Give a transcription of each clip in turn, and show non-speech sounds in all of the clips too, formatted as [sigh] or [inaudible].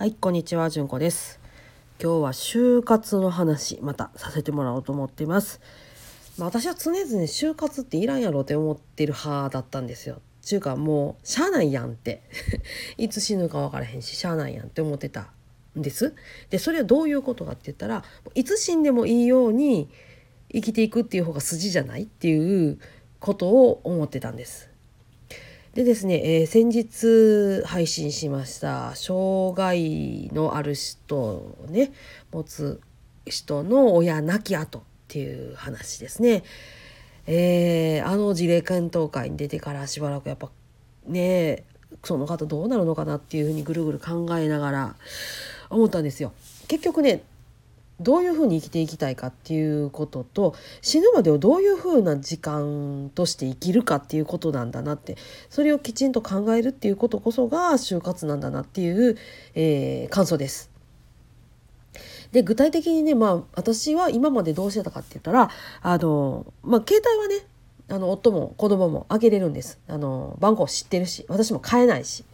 はい、こんにちは、じゅんこです。今日は就活の話、またさせてもらおうと思っています。まあ、私は常々就活っていらんやろって思ってる派だったんですよ。ちゅうかもう、しゃあないやんって。[laughs] いつ死ぬか分からへんし、しゃあないやんって思ってたんです。で、それはどういうことかって言ったら、いつ死んでもいいように生きていくっていう方が筋じゃないっていうことを思ってたんです。でですね、えー先日配信しました障害のある人をね持つ人の親亡き後っていう話ですね。えーあの事例検討会に出てからしばらくやっぱねその方どうなるのかなっていうふうにぐるぐる考えながら思ったんですよ。結局ねどういうふうに生きていきたいかっていうことと死ぬまでをどういうふうな時間として生きるかっていうことなんだなってそれをきちんと考えるっていうことこそが就活なんだなっていう、えー感想です。で具体的にねまあ私は今までどうしてたかって言ったらあのまあ携帯はねあの夫も子供も開けれるんですあの番号知ってるし私も変えないし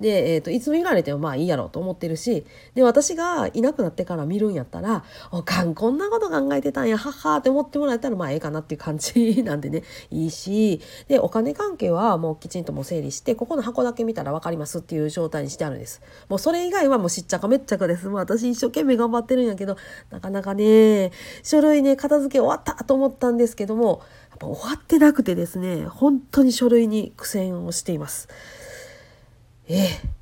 で、えー、といつ見られてもまあいいやろうと思ってるしで私がいなくなってから見るんやったら「おかんこんなこと考えてたんやはっは」って思ってもらえたらまあええかなっていう感じなんでね。[laughs] いいしでお金関係はもうきちんともう整理してここの箱だけ見たら分かりますっていう状態にしてあるんです。もうそれ以外はもうしっちゃかめっちゃかです。もう私一生懸命頑張ってるんやけどなかなかね書類ね片付け終わったと思ったんですけどもやっぱ終わってなくてですね本当に書類に苦戦をしています。ええ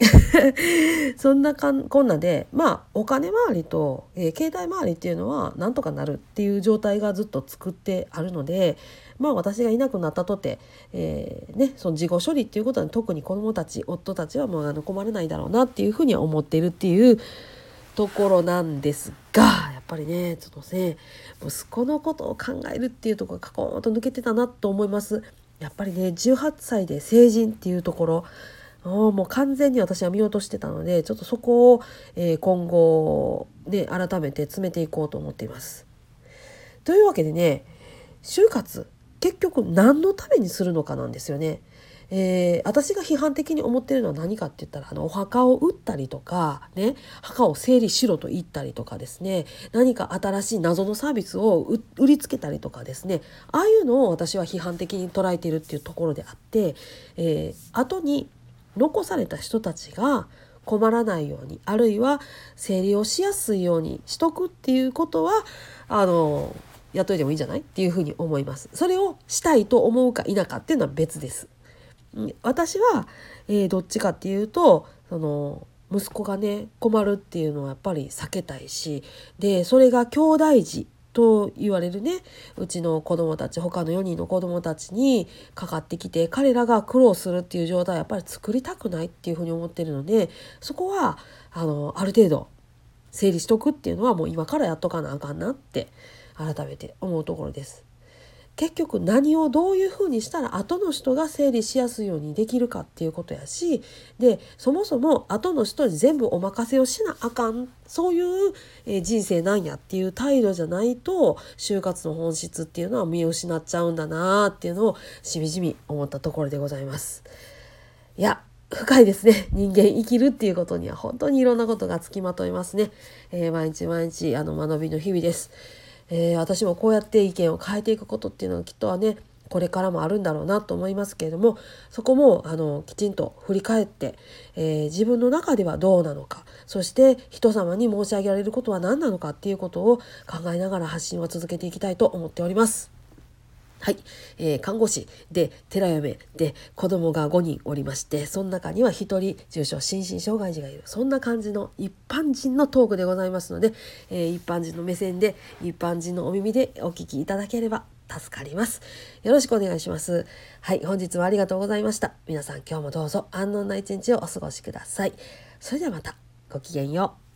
[laughs] そんなかんこんなでまあお金回りと、えー携帯回りっていうのはなんとかなるっていう状態がずっと作ってあるのでまあ私がいなくなったとて、えーね、その事後処理っていうことは特に子どもたち夫たちはもうあの困らないだろうなっていうふうには思っているっていうところなんですがやっぱりねちょっとね息子のことを考えるっていうところがカコーンと抜けてたなと思います。やっぱりね18歳で成人っていうところもう完全に私は見落としてたのでちょっとそこを、えー今後ね改めて詰めていこうと思っています。というわけでね就活結局何のためにするのかなんですよね。えー私が批判的に思ってるのは何かって言ったらあのお墓を売ったりとかね墓を整理しろと言ったりとかですね何か新しい謎のサービスを売りつけたりとかですねああいうのを私は批判的に捉えているっていうところであって、えー後に残された人たちが困らないようにあるいは整理をしやすいようにしとくっていうことはあのやっといてもいいんじゃない？っていうふうに思います。それをしたいと思うか否かっていうのは別です。うん私は、えーどっちかっていうとその息子がね困るっていうのはやっぱり避けたいしでそれが兄弟児と言われるねうちの子供たち他の4人の子供たちにかかってきて彼らが苦労するっていう状態はやっぱり作りたくないっていうふうに思ってるのでそこはあのある程度整理しとくっていうのはもう今からやっとかなあかんなって改めて思うところです。結局何をどういうふうにしたら後の人が整理しやすいようにできるかっていうことやしでそもそも後の人に全部お任せをしなあかん。そういう、人生なんやっていう態度じゃないと就活の本質っていうのは見失っちゃうんだなっていうのをしみじみ思ったところでございます。いや深いですね。人間生きるっていうことには本当にいろんなことがつきまといますね、えー毎日毎日あの学びの日々です、えー私もこうやって意見を変えていくことっていうのはきっとはねこれからもあるんだろうなと思いますけれどもそこもあのきちんと振り返って、えー自分の中ではどうなのかそして人様に申し上げられることは何なのかっていうことを考えながら発信は続けていきたいと思っております。はい、えー看護師で寺嫁で子供が5人おりましてその中には1人重症心身障害児がいる。そんな感じの一般人のトークでございますので、えー一般人の目線で一般人のお耳でお聞きいただければ助かります。よろしくお願いします。はい。本日はありがとうございました。皆さん今日もどうぞ安穏な一日をお過ごしください。それではまた。ごきげんよう。